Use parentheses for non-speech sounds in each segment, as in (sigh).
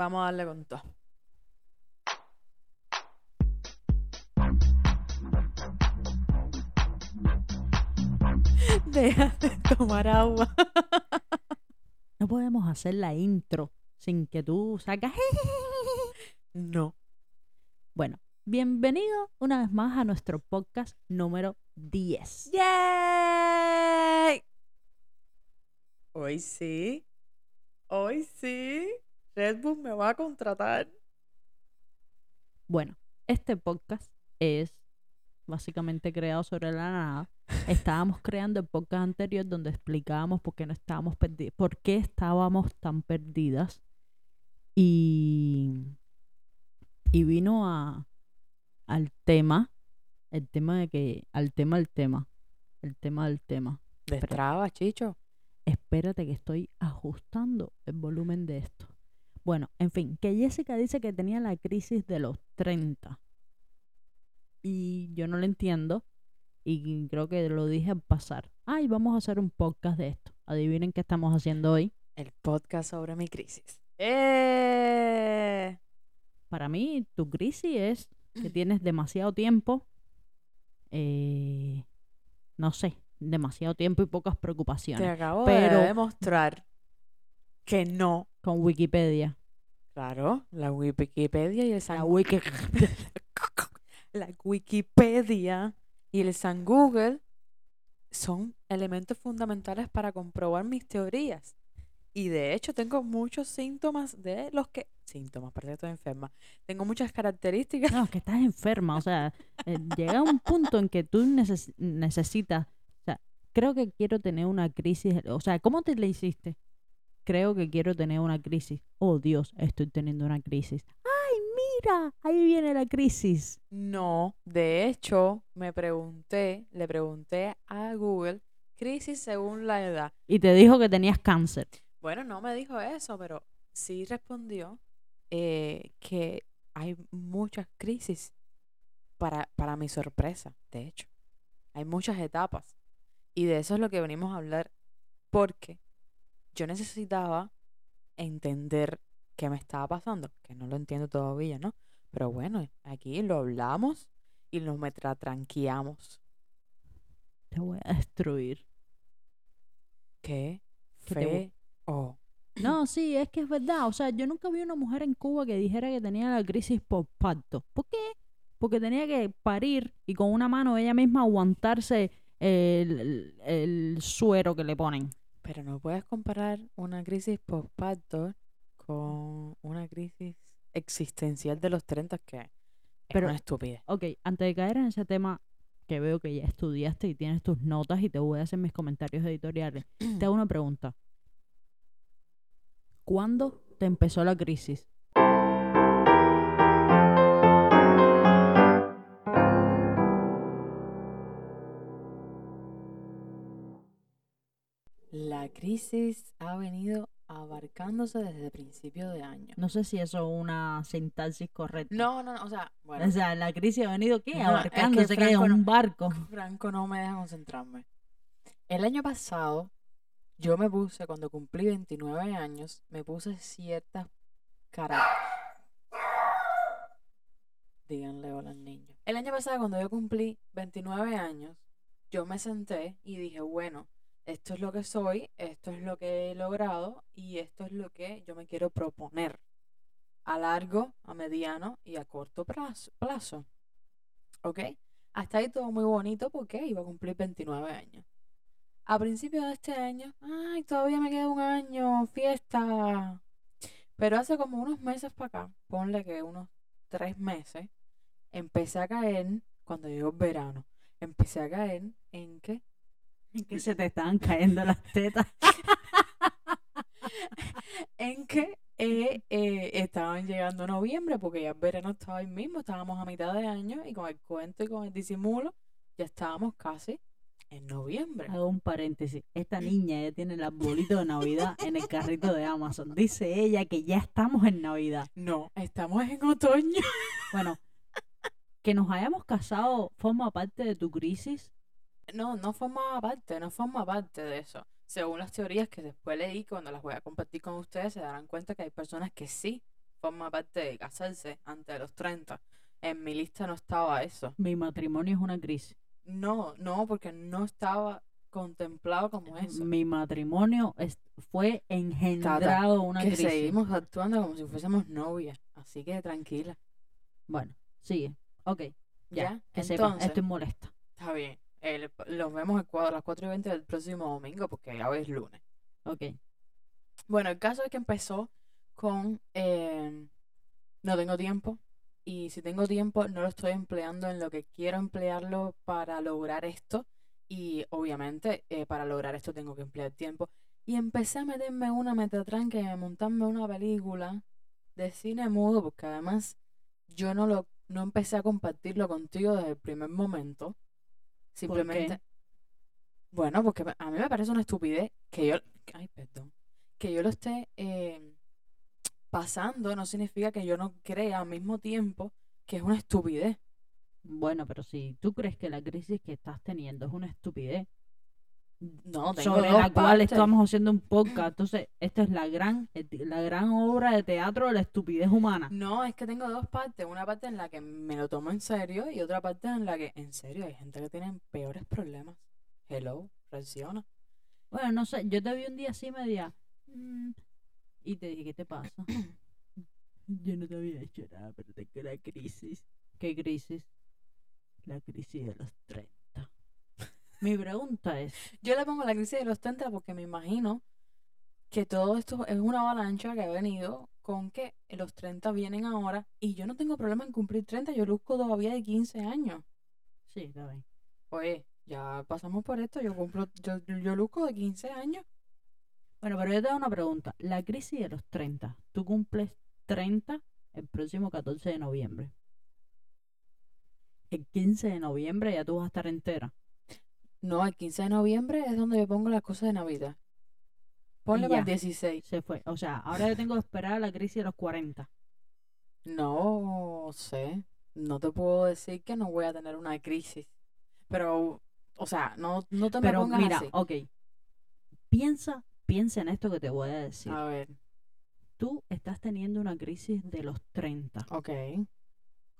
Vamos a darle con todo. (laughs) Deja de tomar agua. (laughs) No podemos hacer la intro sin que tú sacas. (laughs) No. Bueno, bienvenido una vez más a nuestro podcast número 10. ¡Yay! Hoy sí. Hoy sí. Red Bull me va a contratar. Bueno, este podcast es básicamente creado sobre la nada. Estábamos creando el podcast anterior donde explicábamos por qué no estábamos perdidas, por qué estábamos tan perdidas. Y, y vino a, al tema, el tema de que, al tema del tema, el tema del tema. Destraba, Chicho. Espérate que estoy ajustando el volumen de esto. Bueno, en fin, que Jessica dice que tenía la crisis de los 30. Y yo no lo entiendo. Y creo que lo dije al pasar. Ay, vamos a hacer un podcast de esto. Adivinen qué estamos haciendo hoy. El podcast sobre mi crisis. ¡Eh! Para mí, tu crisis es que tienes demasiado tiempo. eh, no sé, demasiado tiempo y pocas Te preocupaciones. acabo pero- de demostrar que no. Con Wikipedia. Claro, la Wikipedia y el San La Wiki. (laughs) la Wikipedia y el San Google son elementos fundamentales para comprobar mis teorías. Y de hecho tengo muchos síntomas de los que... Síntomas, parece que estoy enferma. Tengo muchas características. No, es que estás enferma. O sea, eh, llega un punto en que tú neces- necesitas. O sea, creo que quiero tener una crisis. O sea, ¿cómo te la hiciste? Creo que quiero tener una crisis. Oh, Dios, estoy teniendo una crisis. ¡Ay, mira! Ahí viene la crisis. No, de hecho, me pregunté, le pregunté a Google, crisis según la edad. Y te dijo que tenías cáncer. Bueno, no me dijo eso, pero sí respondió eh, que hay muchas crisis para, para mi sorpresa, de hecho. Hay muchas etapas. Y de eso es lo que venimos a hablar, porque yo necesitaba entender qué me estaba pasando, que no lo entiendo todavía, ¿no? Pero bueno, aquí lo hablamos y nos metratranqueamos. Te voy a destruir. ¿Qué fe o No, sí, es que es verdad. O sea, yo nunca vi una mujer en Cuba que dijera que tenía la crisis por parto. ¿Por qué? Porque tenía que parir y con una mano ella misma aguantarse el, el- el suero que le ponen. Pero no puedes comparar una crisis postparto con una crisis existencial de los 30 que es Pero- una estupidez. Ok, antes de caer en ese tema que veo que ya estudiaste y tienes tus notas y te voy a hacer mis comentarios editoriales, te hago una pregunta. ¿Cuándo te empezó la crisis? Crisis ha venido abarcándose desde principio de año. No sé si eso es una sintaxis correcta. No, no, no, o sea, bueno, O sea, la crisis ha venido ¿qué? No, es que Abarcándose que es Franco no- un barco. (laughs) Franco no me deja concentrarme. El año pasado, yo me puse, cuando cumplí 29 años, me puse ciertas caras. Díganle hola al niño. El año pasado, cuando yo cumplí 29 años, yo me senté y dije, bueno, esto es lo que soy, esto es lo que he logrado y esto es lo que yo me quiero proponer a largo, a mediano y a corto plazo. plazo. ¿Ok? Hasta ahí todo muy bonito porque iba a cumplir 29 años. A principios de este año, ay, todavía me queda un año, fiesta. Pero hace como unos meses para acá, ponle que unos tres meses, empecé a caer, cuando llegó el verano, empecé a caer en que Que se te estaban cayendo las tetas. (laughs) en que eh, eh, estaban llegando noviembre, porque ya el verano estaba ahí mismo, estábamos a mitad de año y con el cuento y con el disimulo, ya estábamos casi en noviembre. Hago un paréntesis. Esta niña ya tiene el arbolito de Navidad en el carrito de Amazon. Dice ella que ya estamos en Navidad. No, estamos en otoño. Bueno, que nos hayamos casado forma parte de tu crisis. No, no forma parte, no forma parte de eso. Según las teorías que después leí, cuando las voy a compartir con ustedes, se darán cuenta que hay personas que sí forma parte de casarse antes de los 30. En mi lista no estaba eso. Mi matrimonio es una crisis. No, no, porque no estaba contemplado como eso. Mi matrimonio es- fue engendrado una que crisis. seguimos actuando como si fuésemos novias. Así que tranquila. Bueno, sigue. Ok, ya. ¿Ya? Que sepa, Entonces- estoy molesta. Está bien. El- los vemos a las 4 y 20 del próximo domingo porque ya es lunes. Ok. Bueno, el caso es que empezó con eh, no tengo tiempo y si tengo tiempo no lo estoy empleando en lo que quiero emplearlo para lograr esto y obviamente eh, para lograr esto tengo que emplear tiempo y empecé a meterme una metatranca y a montarme una película de cine mudo porque además yo no lo no empecé a compartirlo contigo desde el primer momento simplemente bueno porque a mí me parece una estupidez que yo ay perdón que yo lo esté eh, pasando no significa que yo no crea al mismo tiempo que es una estupidez. Bueno, pero si tú crees que la crisis que estás teniendo es una estupidez, No, tengo sobre la cual partes. estamos haciendo un podcast, entonces esta es la gran, la gran obra de teatro de la estupidez humana. No, es que tengo dos partes. Una parte en la que me lo tomo en serio y otra parte en la que, en serio, hay gente que tiene peores problemas. Hello, reacciona. Bueno, no sé, yo te vi un día así media mm, y te dije, ¿qué te pasa? (coughs) yo no te había hecho nada, pero tengo la crisis. ¿Qué crisis? La crisis de los 30. Mi pregunta es, Yo le pongo la crisis de los 30 porque me imagino que todo esto es una avalancha que ha venido con que los 30 vienen ahora y yo no tengo problema en cumplir 30, yo luzco todavía de 15 años. sí, está bien. Oye, ya pasamos por esto, yo cumplo, yo, yo luzco de 15 años. Bueno, pero yo te hago una pregunta. La crisis de los 30, tú cumples 30 el próximo 14 de noviembre. El 15 de noviembre ya tú vas a estar entera. No, el 15 de noviembre es donde yo pongo las cosas de Navidad. Ponle para el ya. 16. Se fue. O sea, ahora yo tengo que esperar la crisis de los 40. No sé, no te puedo decir que no voy a tener una crisis. Pero, o sea, no, no te me Pero pongas mira, así. ok. Piensa, piensa en esto que te voy a decir. A ver, Tú estás teniendo una crisis de los 30. ok.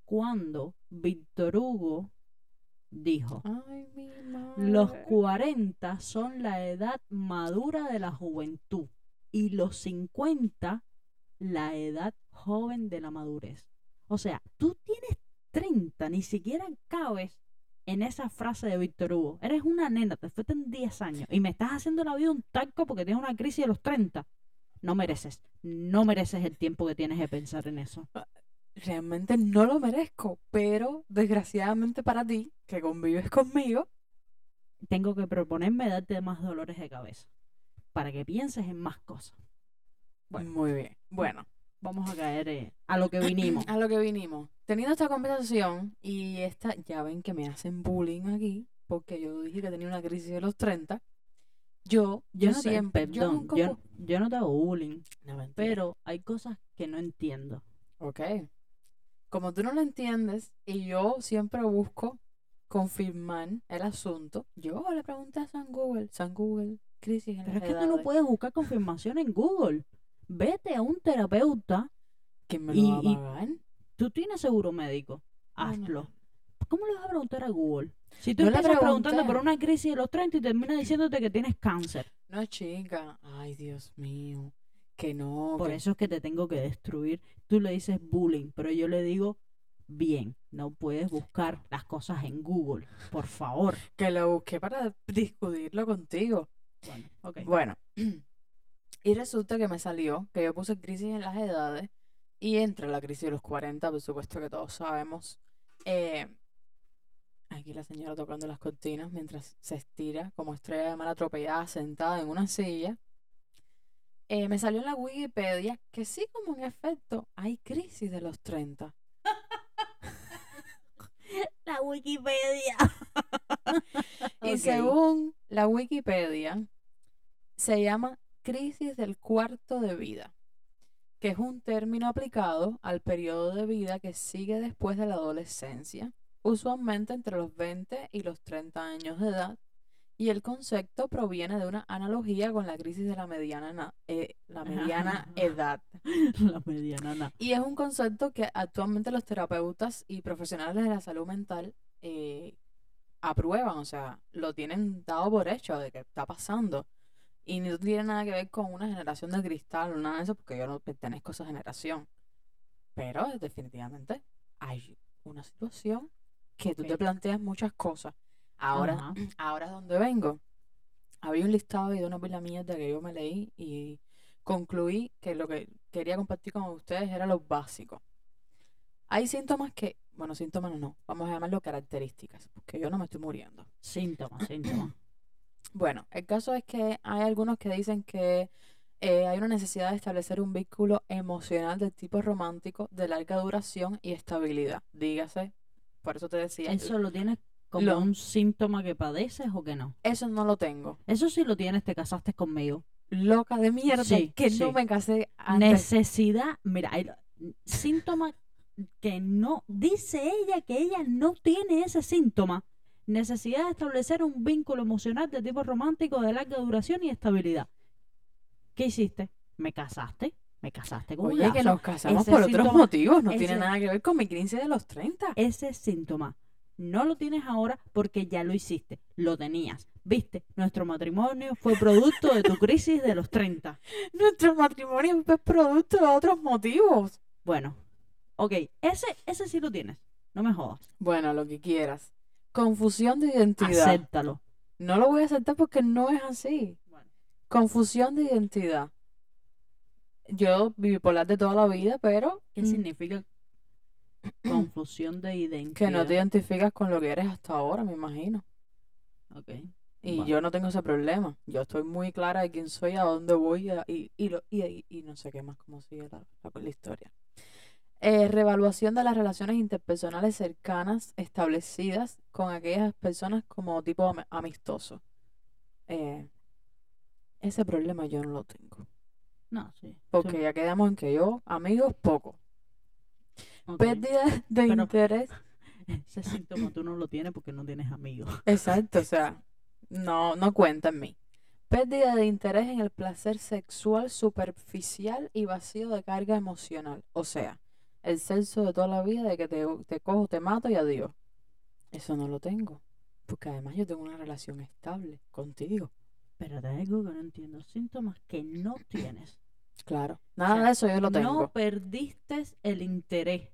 Cuando Víctor Hugo dijo, Ay, mi los madre. 40 son la edad madura de la juventud y los 50 la edad joven de la madurez. O sea, tú tienes 30, ni siquiera cabes en esa frase de Víctor Hugo. Eres una nena, te faltan 10 años y me estás haciendo la vida un taco porque tienes una crisis de los 30. No mereces, no mereces el tiempo que tienes de pensar en eso. Realmente no lo merezco, pero desgraciadamente para ti, que convives conmigo, Tengo que proponerme darte más dolores de cabeza para que pienses en más cosas. Bueno. muy bien. Bueno, Vamos a caer eh, a lo que vinimos. (clears throat) a lo que vinimos. Teniendo esta conversación y esta, ya ven que me hacen bullying aquí, porque yo dije que tenía una crisis de los 30. Yo, Yo, yo no siempre, yo perdón, yo, yo no te hago bullying, No, pero hay cosas que no entiendo. Ok. Como tú no lo entiendes y yo siempre busco confirmar el asunto, yo le pregunté a San Google, San Google, crisis en Pero es que tú no puedes buscar confirmación en Google. Vete a un terapeuta, ¿quién me y- lo va a y- pagar? tú tienes seguro médico, hazlo. no. ¿Cómo le vas a preguntar a Google? Si tú No empiezas preguntando por una crisis de los 30 y termina diciéndote que tienes cáncer. No, chica. Ay, Dios mío. Que no. Por que- eso es que te tengo que destruir. Tú le dices bullying, pero yo le digo, bien, no puedes buscar las cosas en Google, por favor. que lo busqué para discutirlo contigo. Bueno. Bueno, (clears throat) y resulta que me salió que yo puse crisis en las edades y entra la crisis de los 40, por supuesto que todos sabemos. Eh, aquí la señora tocando las cortinas mientras se estira como estrella de mar atropellada sentada en una silla. Eh, me salió en la Wikipedia que sí, como en efecto, hay crisis de los 30. (laughs) La Wikipedia. (laughs) Y según la Wikipedia, se llama crisis del cuarto de vida, que es un término aplicado al periodo de vida que sigue después de la adolescencia, usualmente entre los 20 y los 30 años de edad, Y el concepto proviene de una analogía con la crisis de la mediana, na- eh, la mediana edad. (laughs) La mediana. na. Y es un concepto que actualmente los terapeutas y profesionales de la salud mental eh, aprueban, o sea, lo tienen dado por hecho de que está pasando. Y no tiene nada que ver con una generación de cristal o nada de eso, porque yo no pertenezco a esa generación. Pero definitivamente hay una situación que tú te planteas muchas cosas. Ahora, (clears throat) ahora es donde vengo. Había un listado y de una pila mierda que yo me leí y concluí que lo que quería compartir con ustedes era lo básico. Hay síntomas que, bueno, síntomas no, vamos a llamarlo características, porque yo no me estoy muriendo. Síntomas, (clears throat) síntomas. Bueno, el caso es que hay algunos que dicen que eh, hay una necesidad de establecer un vínculo emocional de tipo romántico de larga duración y estabilidad. Dígase, por eso te decía, ¿Eso lo tienes como Lo- un síntoma que padeces o que no? eso no lo tengo. Eso sí lo tienes, te casaste conmigo. Loca de mierda, Sí, que sí. no me casé antes. Necesidad, mira, síntoma que no, dice ella que ella no tiene ese síntoma. Necesidad de establecer un vínculo emocional de tipo romántico de larga duración y estabilidad. ¿Qué hiciste? Me casaste, me casaste con un Oye, que lazo. nos casamos Ese por otros motivos, no tiene nada que ver con mi crisis de los 30. Ese síntoma no lo tienes ahora porque ya lo hiciste, lo tenías. Viste, nuestro matrimonio fue producto de tu crisis de los 30. (laughs) Nuestro matrimonio fue producto de otros motivos. Bueno, ok, ese, ese sí lo tienes. No me jodas. Bueno, lo que quieras. Confusión de identidad. Acéptalo. No lo voy a aceptar porque no es así. Confusión de identidad. Yo bipolar de toda la vida, pero ¿Qué mm, significa confusión de identidad? que no te identificas con lo que eres hasta ahora, me imagino. Ok. Y Bueno. yo no tengo ese problema. Yo estoy muy clara de quién soy, a dónde voy a- y, y, lo- y, no sé qué más, cómo sigue la, la- la historia. Eh, reevaluación de las relaciones interpersonales cercanas establecidas con aquellas personas como tipo am- amistoso. Eh, ese problema yo no lo tengo. No, sí. Porque ya quedamos en que yo, amigos, poco. Pérdida de Pero- interés. (laughs) Ese síntoma tú no lo tienes porque no tienes amigos. Exacto, o sea, no, no cuenta en mí. Pérdida de interés en el placer sexual superficial y vacío de carga emocional. O sea, el sexo de toda la vida de que te, te cojo, te mato y adiós. Eso no lo tengo. Porque además yo tengo una relación estable contigo. Pero hay algo que no entiendo. Síntomas que no tienes. Claro. Nada sea, de eso yo lo tengo. No perdiste el interés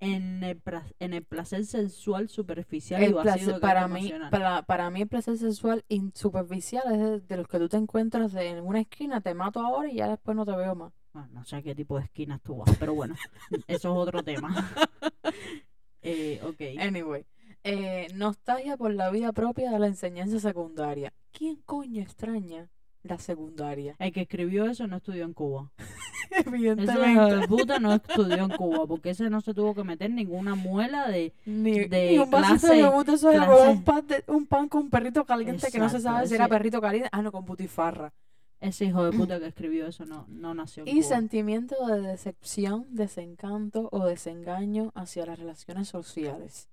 en el, en el placer sexual superficial El placer- para mí, para, para mí el placer sexual in- superficial es de, de los que tú te encuentras de- en una esquina, te mato ahora y ya después no te veo más. Bueno, no sé qué tipo de esquinas tú vas, pero bueno, (laughs) eso es otro tema. (laughs) eh, ok. Anyway, eh, nostalgia por la vida propia de la enseñanza secundaria. ¿Quién coño extraña la secundaria? El que escribió eso no estudió en Cuba. (laughs) Ese hijo Evidentemente. de puta no estudió en Cuba, porque ese no se tuvo que meter ninguna muela de... Ni, de ni un vasito clase- de con clase- un pan, de- un pan con perrito caliente que no se sabe si era perrito caliente. Ah, no, con butifarra. Ese hijo de puta (clears throat) que escribió eso no, no nació en Y Cuba. sentimiento de decepción, desencanto o desengaño hacia las relaciones sociales.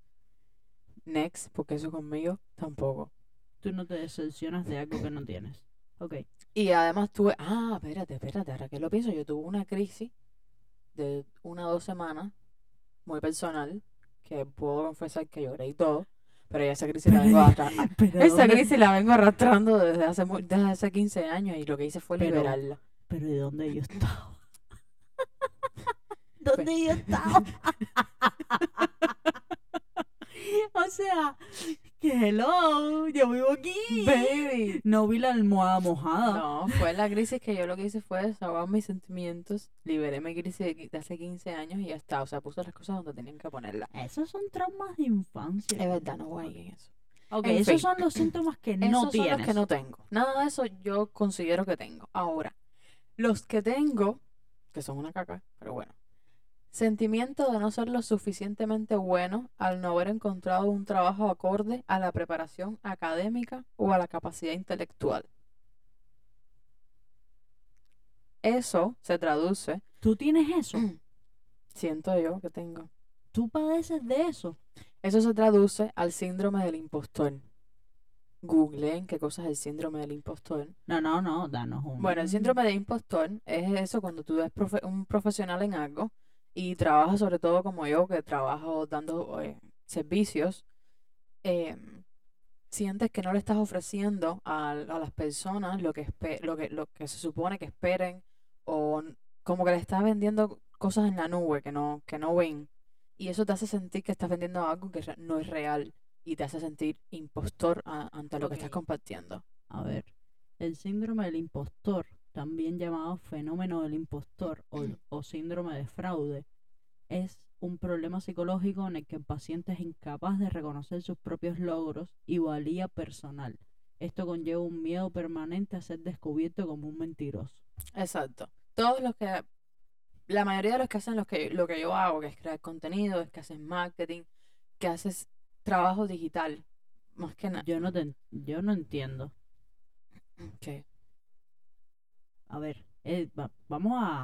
Next, porque eso conmigo tampoco. Tú no te decepcionas de algo que no tienes. Ok. Y además tuve, ah, espérate, espérate, ahora que lo pienso, yo tuve una crisis de una o dos semanas, muy personal, que puedo confesar que lloré y todo, pero ya esa crisis la vengo (laughs) arrastrando. Esa ¿dónde- crisis la vengo arrastrando desde hace, desde hace 15 años y lo que hice fue Pero- liberarla. Pero ¿y dónde yo estaba? (laughs) ¿Dónde yo estaba? (laughs) (laughs) o sea, que hello, yo vivo aquí. Baby. No vi la almohada mojada. No, fue la crisis que yo lo que hice fue desahogar mis sentimientos, liberé mi crisis de, hace 15 años y ya está. O sea, puse las cosas donde tenían que ponerlas. Esos son traumas de infancia. Es verdad, no voy en eso. Ok, En esos fin. son los síntomas que no Esos son tienes. los que no tengo. Nada de eso yo considero que tengo. Ahora, los que tengo, que son una caca, pero bueno. Sentimiento de no ser lo suficientemente bueno al no haber encontrado un trabajo acorde a la preparación académica o a la capacidad intelectual. Eso se traduce, ¿Tú tienes eso? (clears throat) siento yo que tengo, ¿Tú padeces de eso? eso se traduce al síndrome del impostor. googleen qué cosa es el síndrome del impostor. No, no, no, danos un... Bueno, el síndrome del impostor es eso cuando tú eres profe- un profesional en algo y trabajas sobre todo como yo, que trabajo dando eh, servicios, em, sientes que no le estás ofreciendo a, a las personas lo que, lo que, lo que se supone que esperen o como que le estás vendiendo cosas en la nube que no, que no ven. Y eso te hace sentir que estás vendiendo algo que no es real y te hace sentir impostor a- ante lo que estás compartiendo. A ver, el síndrome del impostor, también llamado fenómeno del impostor o, o síndrome de fraude, es un problema psicológico en el que el paciente es incapaz de reconocer sus propios logros y valía personal. Esto conlleva un miedo permanente a ser descubierto como un mentiroso. Exacto. Todos los que, la mayoría de los que hacen lo que, lo que yo hago, que es crear contenido, es que haces marketing, que haces trabajo digital, más que nada. Yo no, te yo no entiendo. ¿Qué? A ver, eh, va- vamos a,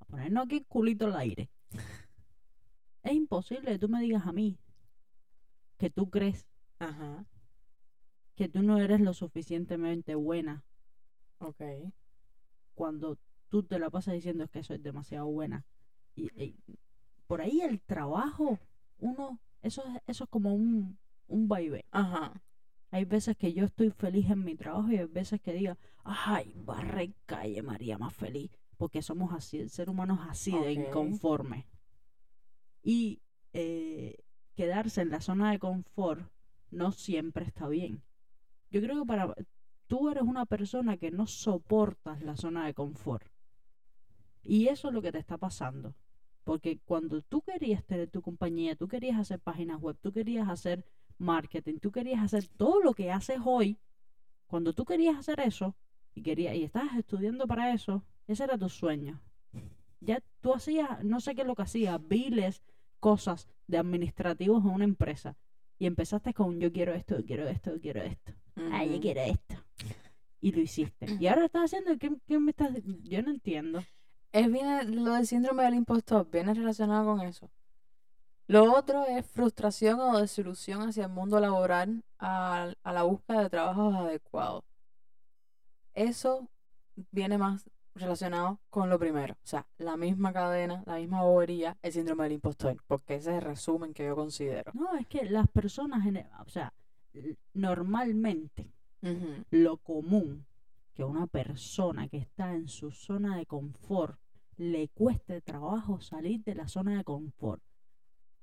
a ponernos aquí culito al aire. Es imposible que tú me digas a mí que tú crees Ajá, que tú no eres lo suficientemente buena ok. cuando tú te la pasas diciendo es que soy demasiado buena. Y, y por ahí el trabajo, uno, eso es, eso es como un, un vaivén. Ajá, Hay veces que yo estoy feliz en mi trabajo y hay veces que diga, ay, barre calle María más feliz. Porque somos así, el ser humano es así de inconforme. Y eh, quedarse en la zona de confort no siempre está bien. Yo creo que para tú eres una persona que no soportas la zona de confort. Y eso es lo que te está pasando. Porque cuando tú querías tener tu compañía, tú querías hacer páginas web, tú querías hacer marketing, tú querías hacer todo lo que haces hoy, cuando tú querías hacer eso y querías y estabas estudiando para eso, ese era tu sueño. Ya tú hacías, no sé qué es lo que hacías, viles cosas de administrativos en una empresa y empezaste con yo quiero esto, yo quiero esto, yo quiero esto. Ay, yo quiero esto. Y lo hiciste. Y ahora estás haciendo, ¿qué, qué me estás? Yo no entiendo. Es bien, lo del síndrome del impostor viene relacionado con eso. Lo otro es frustración o desilusión hacia el mundo laboral al- a, la búsqueda de trabajos adecuados. Eso viene más relacionado con lo primero. O sea, la misma cadena, la misma bobería, el síndrome del impostor. Porque ese es el resumen que yo considero. No, es que las personas, o sea, normalmente lo común que a una persona que está en su zona de confort le cueste trabajo salir de la zona de confort.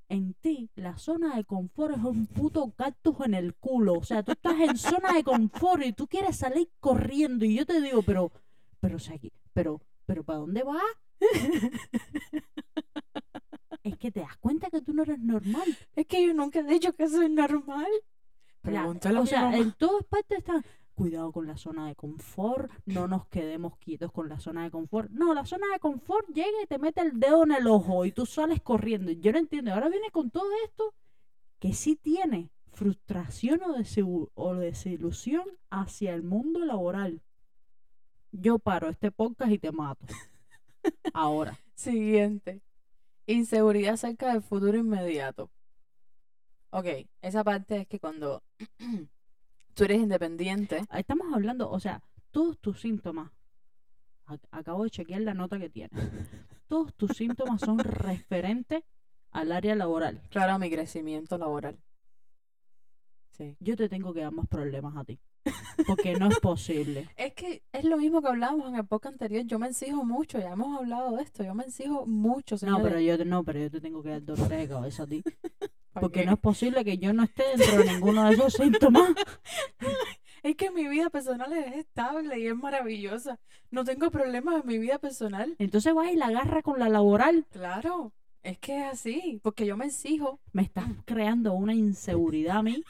En ti, la zona de confort es un puto cactus en el culo. O sea, tú estás en zona de confort y tú quieres salir corriendo. Y yo te digo, pero, pero, o sea, pero, pero, ¿para dónde vas? Es que te das cuenta que tú no eres normal. Es que yo nunca he dicho que soy normal. La- o sea, en todas partes están, cuidado con la zona de confort, no nos quedemos quietos con la zona de confort. No, la zona de confort llega y te mete el dedo en el ojo y tú sales corriendo. Yo no entiendo. Ahora viene con todo esto que sí tiene frustración o, o desilusión hacia el mundo laboral. Yo paro este podcast y te mato. Ahora. (laughs) Siguiente. Inseguridad acerca del futuro inmediato. Ok, esa parte es que cuando (clears throat) tú eres independiente, Estamos hablando, o sea, todos tus síntomas. ac- Acabo de chequear la nota que tienes. Todos tus síntomas son (laughs) referentes al área laboral. claro, a mi crecimiento laboral. Sí. Yo te tengo que dar más problemas a ti. Porque no es posible. (laughs) Es que es lo mismo que hablábamos en el podcast anterior. Yo me exijo mucho, ya hemos hablado de esto. Yo me exijo mucho, No, pero yo te- no, pero yo te tengo que dar dolores de cabeza a ti. (laughs) ¿Para Porque qué? no es posible que yo no esté dentro de ninguno de esos síntomas. (laughs) Es que mi vida personal es estable y es maravillosa. No tengo problemas en mi vida personal. Entonces vas y la agarra con la laboral. Claro, es que es así, porque yo me exijo. Me estás creando una inseguridad a mí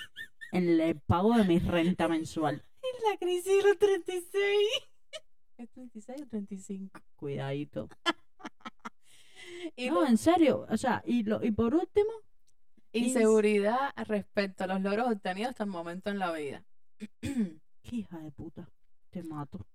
en el pago de mi renta mensual. (laughs) En la crisis de los 36. ¿Es 36 o 35? Cuidadito. (laughs) Y No, en serio. O sea, y, lo, y por último, inseguridad respecto a los logros obtenidos hasta el momento en la vida. (clears throat) hija de puta. Te mato.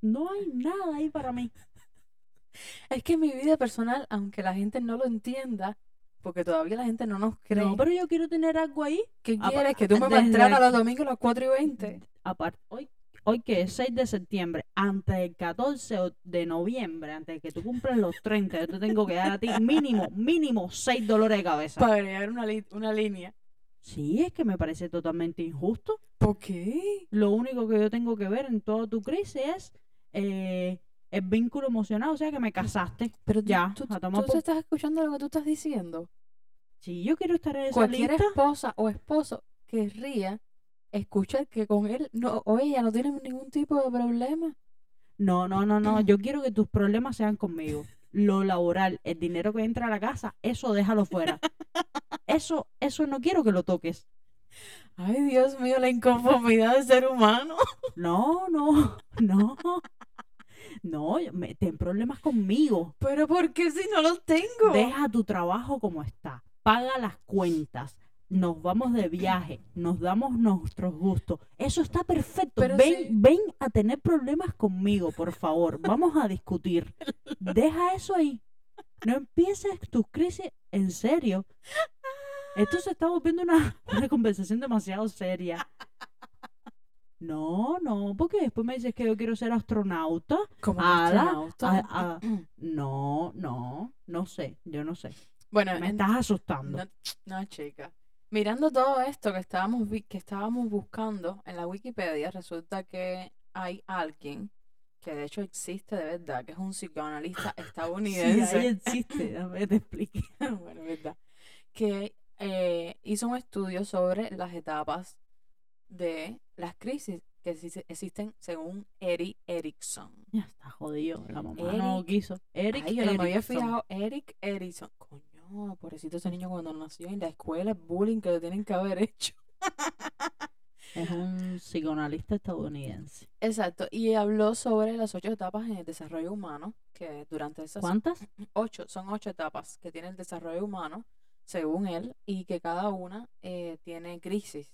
No hay nada ahí para mí. (laughs) Es que mi vida personal, aunque la gente no lo entienda, porque todavía la gente no nos cree. No, pero yo quiero tener algo ahí. ¿Qué apa- quieres? ¿Que tú me desde maltratas los domingos a las 4 y 20? Aparte, hoy, hoy que es 6 de septiembre, antes del 14 o- de noviembre, antes de que tú cumplas los 30, yo te tengo que dar a ti mínimo, mínimo 6 dolores de cabeza. Para agregar una, una línea. Sí, es que me parece totalmente injusto. ¿Por qué? Lo único que yo tengo que ver en toda tu crisis es eh, el vínculo emocional, o sea que me casaste. Pero Ya, tú, tú- por- estás escuchando lo que tú estás diciendo. Si yo quiero estar en esa Cualquier lista, esposa o esposo querría escuchar que con él no, o ella no tienen ningún tipo de problema. no, no, no, no, yo quiero que tus problemas sean conmigo. Lo laboral, el dinero que entra a la casa, eso déjalo fuera. Eso, eso no quiero que lo toques. Ay, Dios mío, la inconformidad del ser humano. No, no, (laughs) no. No, me, ten problemas conmigo. Pero ¿por qué si no los tengo? Deja tu trabajo como está. Paga las cuentas. Nos vamos de viaje. Nos damos nuestros gustos. Eso está perfecto. Pero ven, ven a tener problemas conmigo, por favor. Vamos a discutir. Deja eso ahí. No empieces tus crisis en serio. Esto se está volviendo una, una conversación demasiado seria. No, no, porque después me dices que yo quiero ser astronauta. Como astronauta. a- a- No, no, no sé, yo no sé. bueno, Me en- estás asustando. no, no, chica. Mirando todo esto que estábamos, que estábamos buscando en la Wikipedia, resulta que hay alguien que de hecho existe de verdad, que es un psicoanalista (laughs) Sí, estadounidense. ahí existe, que te explique. (laughs) bueno, verdad, que eh, hizo un estudio sobre las etapas de las crisis que exi- existen según Eric Erickson. Ya está jodido, la mamá no Eric- quiso. Eric Ay, yo no me había fijado. Eric Erickson. Coño, pobrecito ese niño cuando nació en la escuela, el bullying que le tienen que haber hecho. (laughs) Es un psicoanalista estadounidense. Exacto, y habló sobre las ocho etapas en el desarrollo humano, que durante esas ¿Cuántas? (clears throat) ocho, son ocho etapas que tiene el desarrollo humano, según él, y que cada una eh, tiene crisis.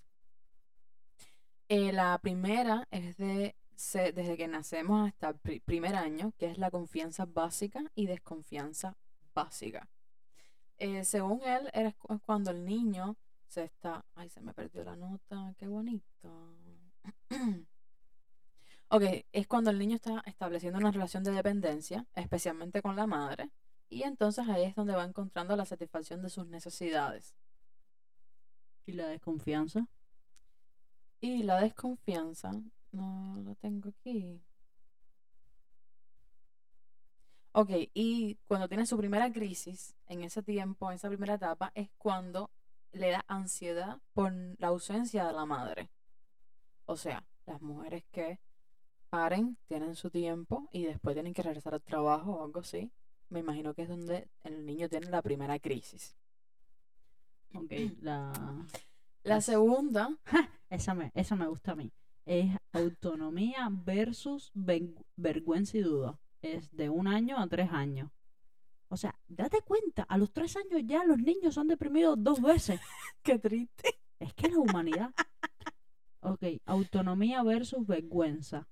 Eh, la primera es de desde que nacemos hasta el pri- primer año, que es la confianza básica y desconfianza básica. Eh, según él, es cuando el niño se está... Ay, se me perdió la nota, qué bonito. (clears throat) Ok, es cuando el niño está estableciendo una relación de dependencia, especialmente con la madre, y entonces ahí es donde va encontrando la satisfacción de sus necesidades. ¿Y la desconfianza? Y la desconfianza, no lo tengo aquí. Ok, y cuando tiene su primera crisis, en ese tiempo, en esa primera etapa, es cuando le da ansiedad por la ausencia de la madre. O sea, las mujeres que paren, tienen su tiempo y después tienen que regresar al trabajo o algo así. Me imagino que es donde el niño tiene la primera crisis. Ok, la... La Las- segunda, (laughs) Esa me, esa me gusta a mí. Es autonomía versus vergüenza y duda. Es de un año a tres años. O sea, date cuenta, a los tres años ya los niños son deprimidos dos veces. (laughs) qué triste. Es que la humanidad. Ok, autonomía versus vergüenza.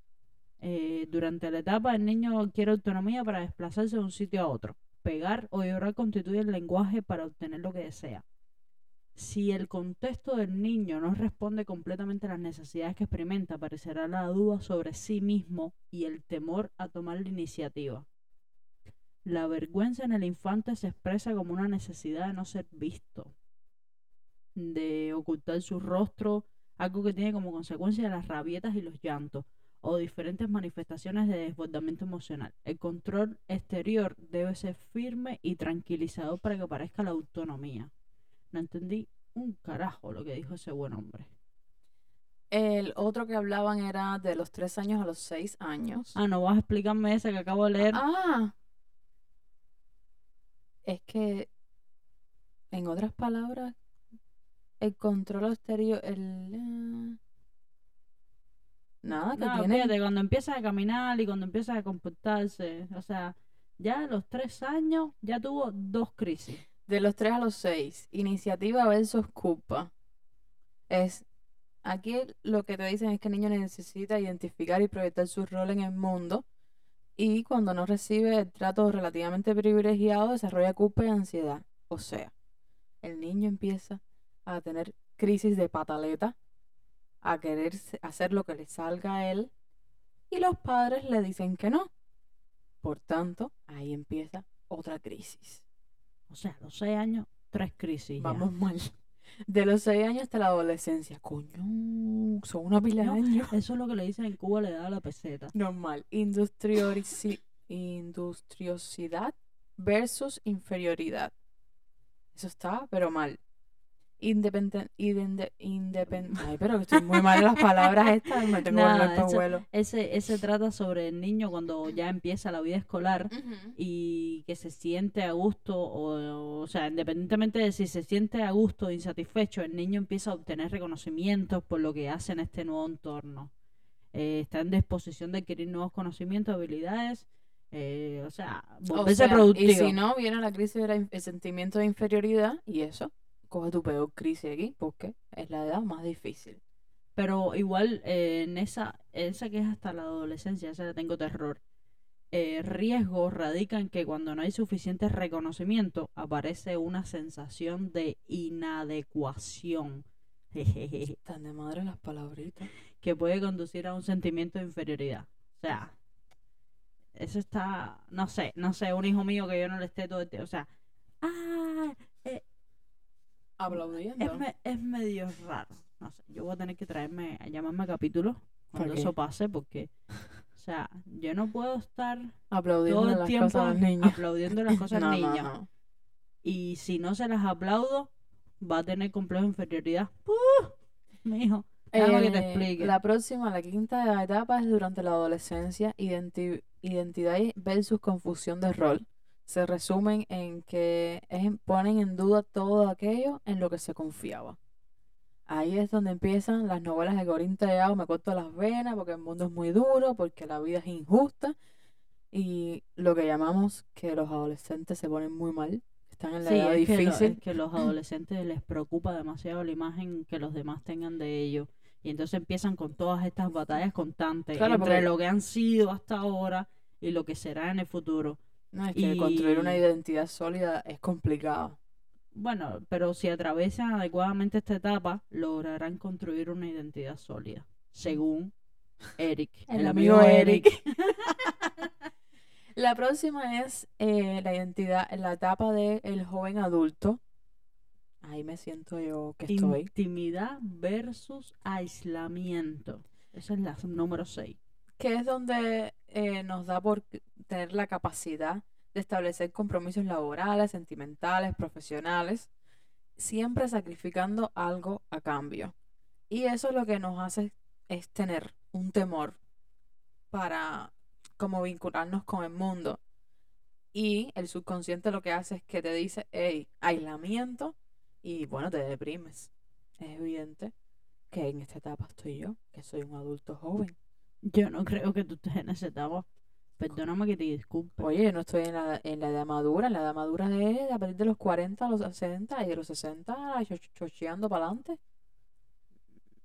Eh, durante la etapa el niño quiere autonomía para desplazarse de un sitio a otro. Pegar o llorar constituye el lenguaje para obtener lo que desea. Si el contexto del niño no responde completamente a las necesidades que experimenta, aparecerá la duda sobre sí mismo y el temor a tomar la iniciativa. La vergüenza en el infante se expresa como una necesidad de no ser visto, de ocultar su rostro, algo que tiene como consecuencia las rabietas y los llantos, o diferentes manifestaciones de desbordamiento emocional. El control exterior debe ser firme y tranquilizador para que parezca la autonomía. No entendí un carajo lo que dijo ese buen hombre. El otro que hablaban era de los tres años a los seis años. Ah, no vas a explicarme ese que acabo de leer. Ah, es que, en otras palabras, el control exterior, el... eh, Nada, que No, tiene... fíjate, cuando empieza a caminar y cuando empieza a comportarse, o sea, ya a los tres años ya tuvo dos crisis. De los 3 a los 6, iniciativa versus culpa. Es aquí lo que te dicen es que el niño necesita identificar y proyectar su rol en el mundo y cuando no recibe el trato relativamente privilegiado desarrolla culpa y ansiedad. O sea, el niño empieza a tener crisis de pataleta, a querer hacer lo que le salga a él, y los padres le dicen que no. Por tanto, ahí empieza otra crisis. O sea, a los seis años, tres crisis. ya. Vamos mal. De los 6 años hasta la adolescencia. Coño, son una pila de años. Eso es lo que le dicen en Cuba, le da la peseta. Normal. Industriosidad versus inferioridad. Eso está, pero mal. Independen, independ- Ay, pero que estoy muy mal en las palabras estas me tengo Nada, el eso- espejuelo. Ese, ese trata sobre el niño cuando ya empieza la vida escolar y que se siente a gusto, o, o sea, independientemente de si se siente a gusto o insatisfecho, el niño empieza a obtener reconocimientos por lo que hace en este nuevo entorno. Eh, está en disposición de adquirir nuevos conocimientos, habilidades, eh, o sea, O sea, productivo. y si no, viene la crisis del sentimiento de inferioridad y eso, coge tu peor crisis aquí porque es la edad más difícil. Pero igual eh, en esa, esa que es hasta la adolescencia, esa le tengo terror. Eh, riesgo radica en que cuando no hay suficiente reconocimiento aparece una sensación de inadecuación (laughs) Tan de madre las palabritas. que puede conducir a un sentimiento de inferioridad. O sea, eso está, no sé, no sé, un hijo mío que yo no le esté todo el tiempo, o sea, ah, Aplaudiendo. es, me- es medio raro. No sé, yo voy a tener que traerme, a llamarme a capítulo cuando eso pase, porque, o sea, yo no puedo estar Aplaudiendo todo el las tiempo cosas aplaudiendo las cosas (laughs) No, no. Y si no se las aplaudo, va a tener complejo de inferioridad. ¡Uh! Mi hijo, que te Eh, explique. La próxima, la quinta etapa es durante la adolescencia, identi- identidad versus confusión de rol. Se resumen en que es- ponen en duda todo aquello en lo que se confiaba. Ahí es donde empiezan las novelas de Corín Tellado, me corto las venas porque el mundo es muy duro, porque la vida es injusta y lo que llamamos que los adolescentes se ponen muy mal, están en la Sí, edad es que, lo- difícil. es que los adolescentes les preocupa demasiado la imagen que los demás tengan de ellos. Y entonces empiezan con todas estas batallas constantes Claro, entre porque- lo que han sido hasta ahora y lo que será en el futuro. No, es que construir una identidad sólida es complicado. Bueno, pero si atraviesan adecuadamente esta etapa, lograrán construir una identidad sólida, según Eric, El el, amigo amigo Eric. (laughs) La próxima es eh, la identidad, la etapa del joven adulto. Ahí me siento yo que estoy. Intimidad versus aislamiento. Esa es la número 6. Que es donde eh, nos da por tener la capacidad de establecer compromisos laborales, sentimentales, profesionales, siempre sacrificando algo a cambio. Y eso lo que nos hace es tener un temor para como vincularnos con el mundo. Y el subconsciente lo que hace es que te dice, hey, aislamiento, y bueno, te deprimes. Es evidente que en esta etapa estoy yo, que soy un adulto joven. Yo no creo que tú estés en esa etapa. Perdóname que te disculpe. Oye, yo no estoy en la, en la edad madura, en la edad madura es a partir de los 40 a los 60 y de los 60 cho- chocheando para adelante.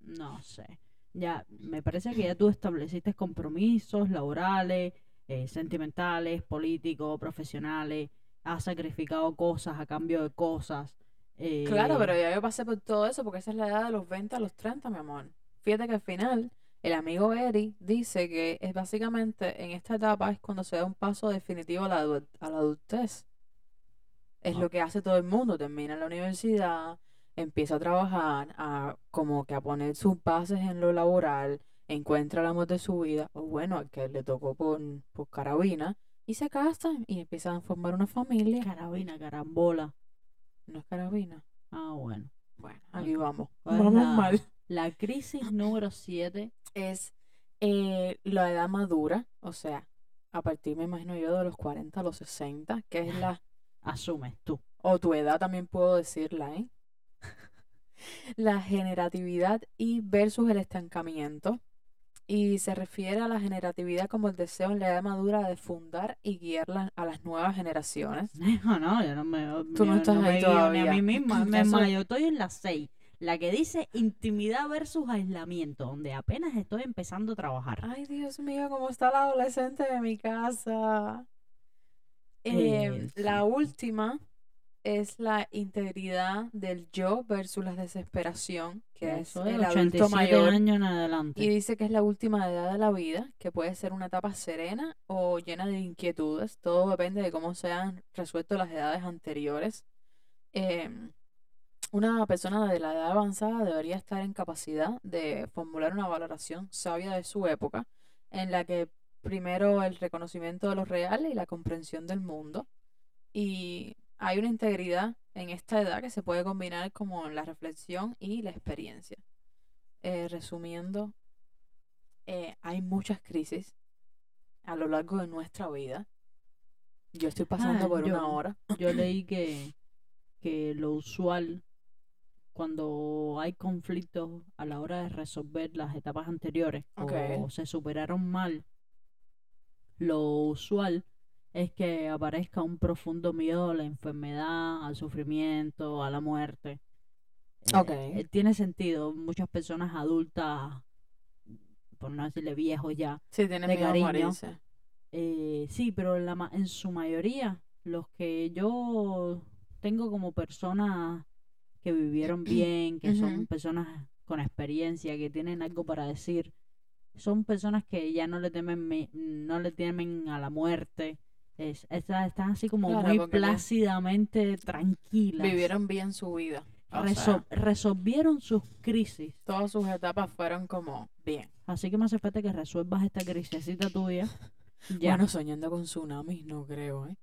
No sé. Ya, me parece que ya tú estableciste compromisos laborales, eh, sentimentales, políticos, profesionales. Has sacrificado cosas a cambio de cosas. Claro, eh, pero ya yo pasé por todo eso porque esa es la edad de los 20 a los 30, mi amor. Fíjate que al final el amigo Eric dice que es básicamente en esta etapa es cuando se da un paso definitivo a la, adu- a la adultez. Es Ah. lo que hace todo el mundo, termina la universidad, empieza a trabajar, a como que a poner sus bases en lo laboral, encuentra el amor de su vida, o bueno, al que le tocó por, por carabina, y se casan y empiezan a formar una familia. Carabina, carambola. No es carabina. Ah, bueno. Bueno, aquí vamos. ¿Cuál es Vamos mal. La crisis número 7. Es eh, la edad madura, o sea, a partir, me imagino yo, de los 40 a los 60, que es la, Asumes tú. o tu edad también puedo decirla, ¿eh? (laughs) La generatividad y versus el estancamiento. Y se refiere a la generatividad como el deseo en la edad madura de fundar y guiar la- a las nuevas generaciones. No, no, yo no me, Tú no estás ahí guío ni a mí misma. (laughs) Me yo estoy en la 6. La que dice intimidad versus aislamiento, donde apenas estoy empezando a trabajar. Ay, Dios mío, cómo está la adolescente de mi casa. Eh, la última es la integridad del yo versus la desesperación, que es Eso el adulto 87 mayor. años en adelante. Y dice que es la última edad de la vida, que puede ser una etapa serena o llena de inquietudes. Todo depende de cómo se han resuelto las edades anteriores. Em, una persona de la edad avanzada debería estar en capacidad de formular una valoración sabia de su época, en la que primero el reconocimiento de lo real y la comprensión del mundo. Y hay una integridad en esta edad que se puede combinar como la reflexión y la experiencia. Eh, resumiendo, eh, hay muchas crisis a lo largo de nuestra vida. Yo estoy pasando Ah, por una hora. Yo leí (clears throat) que, que lo usual cuando hay conflictos a la hora de resolver las etapas anteriores o se superaron mal, lo usual es que aparezca un profundo miedo a la enfermedad, al sufrimiento, a la muerte. Eh, Ok. eh, tiene sentido. Muchas personas adultas, por no decirle viejos ya, Sí, de miedo cariño. eh, sí, pero en, la, ma- en su mayoría, los que yo tengo como personas que vivieron (clears throat) bien, que son personas con experiencia, que tienen algo para decir, son personas que ya no le temen, no le temen a la muerte. Es, está- están así como Claro, muy plácidamente tranquilas. Vivieron bien su vida. O Resol- sea, resolvieron sus crisis. todas sus etapas fueron como bien. Así que me hace falta que resuelvas esta crisecita tuya. (laughs) Ya. Bueno, soñando con tsunamis, no creo, ¿eh?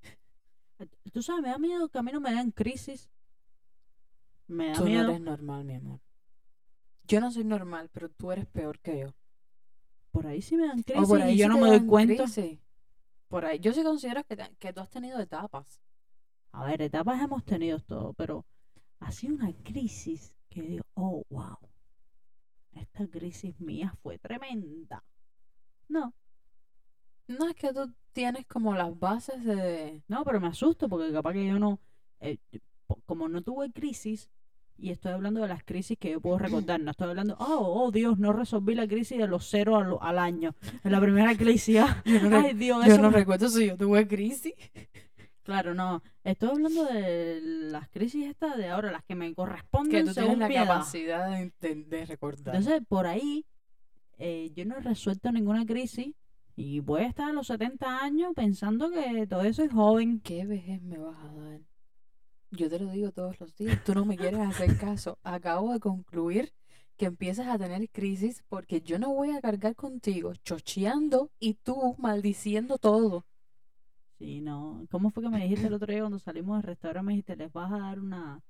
Tú sabes, me da miedo que a mí no me den crisis. Me da Tú no eres normal, mi amor. Yo no soy normal, pero tú eres peor que yo. Por ahí sí me dan O crisis por ahí y yo sí no me doy cuenta. crisis. Por ahí. Yo sí considero que, te- que tú has tenido etapas. A ver, etapas hemos tenido todo, pero ha sido una crisis que digo, oh, wow. Esta crisis mía fue tremenda. No, No es que tú tienes como las bases de... no, pero me asusto porque capaz que yo no, eh, como no tuve crisis, y estoy hablando de las crisis que yo puedo recordar, no estoy hablando, oh, oh Dios, no resolví la crisis de los cero al, al año. En la primera crisis, (laughs) ah, Yo no, ay Dios, yo eso no me- recuerdo si yo tuve crisis. (laughs) Claro, no. Estoy hablando de las crisis estas de ahora, las que me Que corresponden tú según tienes la capacidad de, de- de recordar. Entonces, por ahí, eh, yo no he resuelto ninguna crisis y voy a estar a los 70 años pensando que todavía soy joven. ¿Qué vejez me vas a dar? Yo te lo digo todos los días. Tú no me quieres hacer caso. Acabo de concluir que empiezas a tener crisis porque yo no voy a cargar contigo chocheando y tú maldiciendo todo. Sí, no. ¿Cómo fue que me dijiste el otro día cuando salimos del restaurante? Me dijiste, les vas a dar una,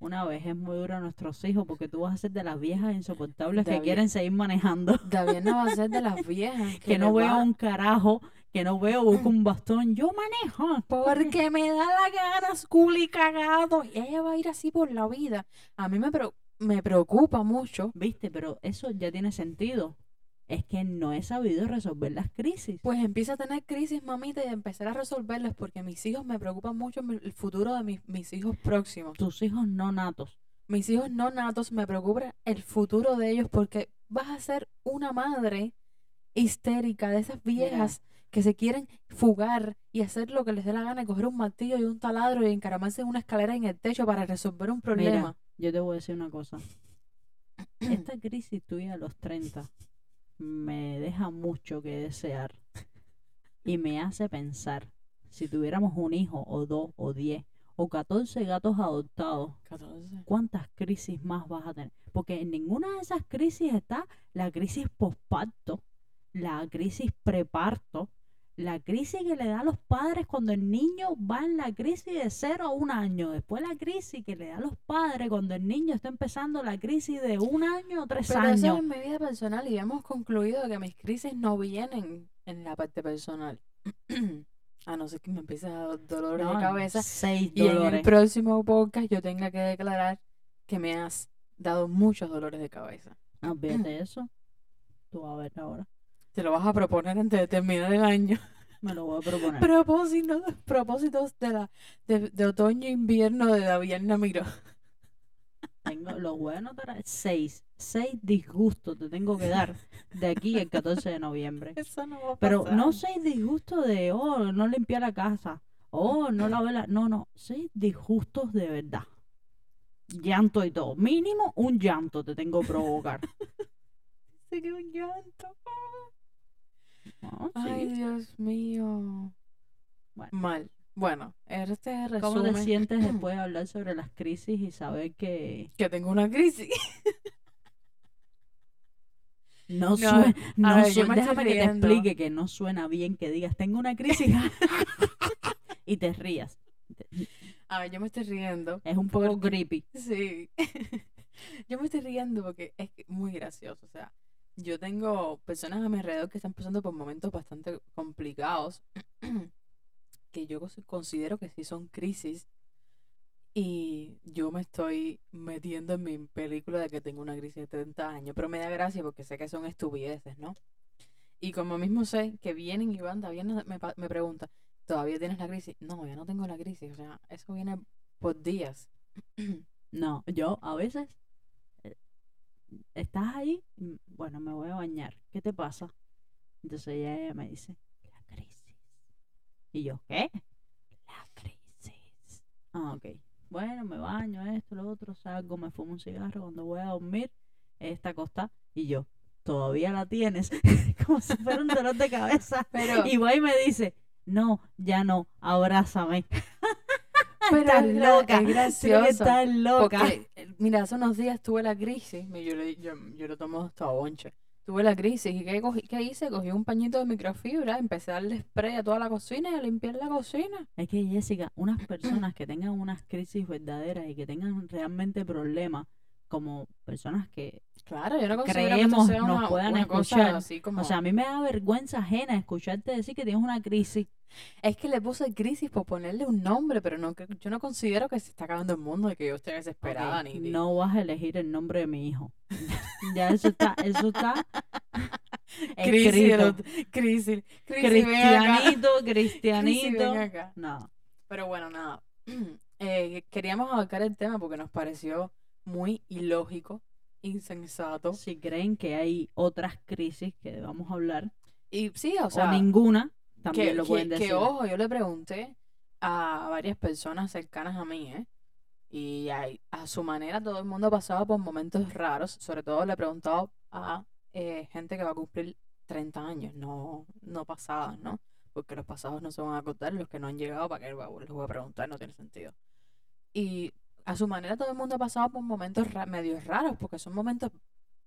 una vejez muy dura a nuestros hijos porque tú vas a ser de las viejas insoportables que quieren seguir manejando. David no va a ser de las (laughs) viejas. Que no va- un carajo, que no veo, busco un bastón. Yo manejo. Porque me da la gana, culi cagado. Y ella va a ir así por la vida. A mí me, me preocupa mucho. Viste, pero eso ya tiene sentido. Es que no he sabido resolver las crisis. Pues empieza a tener crisis, mamita, y empezar a resolverlas porque mis hijos me preocupan mucho el futuro de mis, mis hijos próximos. Tus hijos no natos. Mis hijos no natos me preocupa el futuro de ellos porque vas a ser una madre histérica de esas viejas que se quieren fugar y hacer lo que les dé la gana, y coger un martillo y un taladro y encaramarse en una escalera en el techo para resolver un problema. Mira, yo te voy a decir una cosa. (clears throat) Esta crisis tuya a los 30 me deja mucho que desear y me hace pensar si tuviéramos un hijo o dos o diez o 14 gatos adoptados, 14. ¿cuántas crisis más vas a tener? Porque en ninguna de esas crisis está la crisis posparto, la crisis preparto, la crisis que le da a los padres cuando el niño va en la crisis de 0 a un año, después la crisis que le da a los padres cuando el niño está empezando la crisis de un año o tres Pero eso años. es en mi vida personal y hemos concluido que mis crisis no vienen en la parte personal. (clears throat) a no ser que me empieces a dar dolores No, de cabeza seis y en el dolores. próximo podcast yo tenga que declarar que me has dado muchos dolores de cabeza. (clears throat) De eso. Tú vas a ver ahora. Te lo vas a proponer antes de terminar el año. Me lo voy a proponer. Propósitos, propósitos de la de, de otoño e invierno de David Namiro. Tengo, lo voy a anotar. Seis. Seis disgustos te tengo que dar de aquí al 14 de noviembre. (laughs) Eso no va a Pero pasar. no seis disgustos de, oh, no limpiar la casa. oh, no la vela. No, no, sí, disgustos de verdad. Llanto y todo. Mínimo un llanto te tengo que provocar. (laughs) Que un llanto. No, Ay. Dios mío. Bueno. Mal. Bueno, este ¿Cómo te resumen sientes (clears throat) después de hablar sobre las crisis y saber que que tengo una crisis. (laughs) no No, suena, no ver, yo sue- me estoy déjame que te explique que no suena bien que digas tengo una crisis (laughs) (laughs) y te rías. A ver, yo me estoy riendo. Es un poco Porque- creepy. Sí. yo me estoy riendo porque es muy gracioso. O sea, yo tengo personas a mi alrededor que están pasando por momentos bastante complicados (clears throat) que yo cons- considero que sí son crisis. Y yo me estoy metiendo en mi película de que tengo una crisis de 30 años, pero me da gracia porque sé que son estupideces, ¿no? Y como mismo sé que vienen y van, todavía me, me preguntan, ¿todavía tienes la crisis? No, ya no tengo la crisis, o sea, eso viene por días. (clears throat) No, yo a veces estás ahí, mm, bueno, me voy a bañar. ¿Qué te pasa? Entonces ella, ella me dice, la crisis. Y yo, ¿qué? La crisis. Ah, ok. Bueno, me baño, esto, lo otro, salgo, me fumo un cigarro cuando voy a dormir, esta costa, y yo, ¿todavía la tienes? (laughs) Como si fuera un dolor de cabeza. Pero, Y va y me dice, no, ya no, abrázame. Pero estás loca, es gracioso. estás loca. Porque, mira, hace unos días tuve la crisis, yo, le- yo, yo lo tomo hasta bonche. Tuve la crisis y ¿qué, cogí- qué hice? Cogí un pañito de microfibra, empecé a darle spray a toda la cocina y a limpiar la cocina. Es que Jessica, unas personas que tengan unas crisis verdaderas y que tengan realmente problemas, como personas que, Claro, yo no que Creemos sea nos una, puedan una escuchar. así como... o sea, a mí me da vergüenza ajena escucharte decir que tienes una crisis. es que le puse crisis por ponerle un nombre, pero no yo no considero que se está acabando el mundo y que yo esté desesperada Ok, ni... No vas a elegir el nombre de mi hijo. (laughs) ya eso está, eso está (laughs) Crisis, crisis, (laughs) crisis. Cristianito, Crisis, cristianito. acá. No, Pero bueno, nada. (clears throat) Eh, queríamos abarcar el tema porque nos pareció muy ilógico, insensato. si creen que hay otras crisis que debamos hablar, Y sí, o o, sea, ninguna, también que, lo que- pueden que, decir. ojo, yo le pregunté a varias personas cercanas a mí, ¿eh? Y hay- a su manera todo el mundo ha pasado por momentos raros. Sobre todo le he preguntado a eh, gente que va a cumplir 30 años, no, no pasados, ¿no? Porque los pasados no se van a contar, los que no han llegado, ¿para a- les voy a preguntar? No tiene sentido. Y a su manera todo el mundo ha pasado por momentos ra- medio raros, porque son momentos,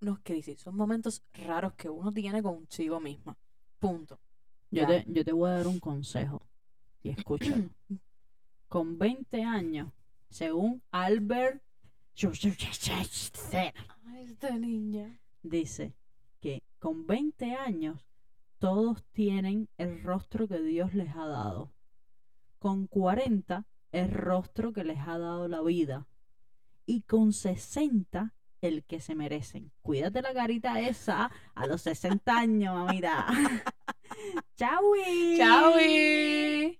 no es crisis, son momentos raros que uno tiene consigo misma. Punto. Yo te, yo te voy a dar un consejo. Y escúchalo. (clears throat) Con 20 años, según Albert esta niña. dice que con 20 años todos tienen el rostro que Dios les ha dado. Con 40 el rostro que les ha dado la vida. Y con 60 el que se merecen. Cuídate la carita esa a los 60 años, mamita. Chau. (laughs) ¡Chao!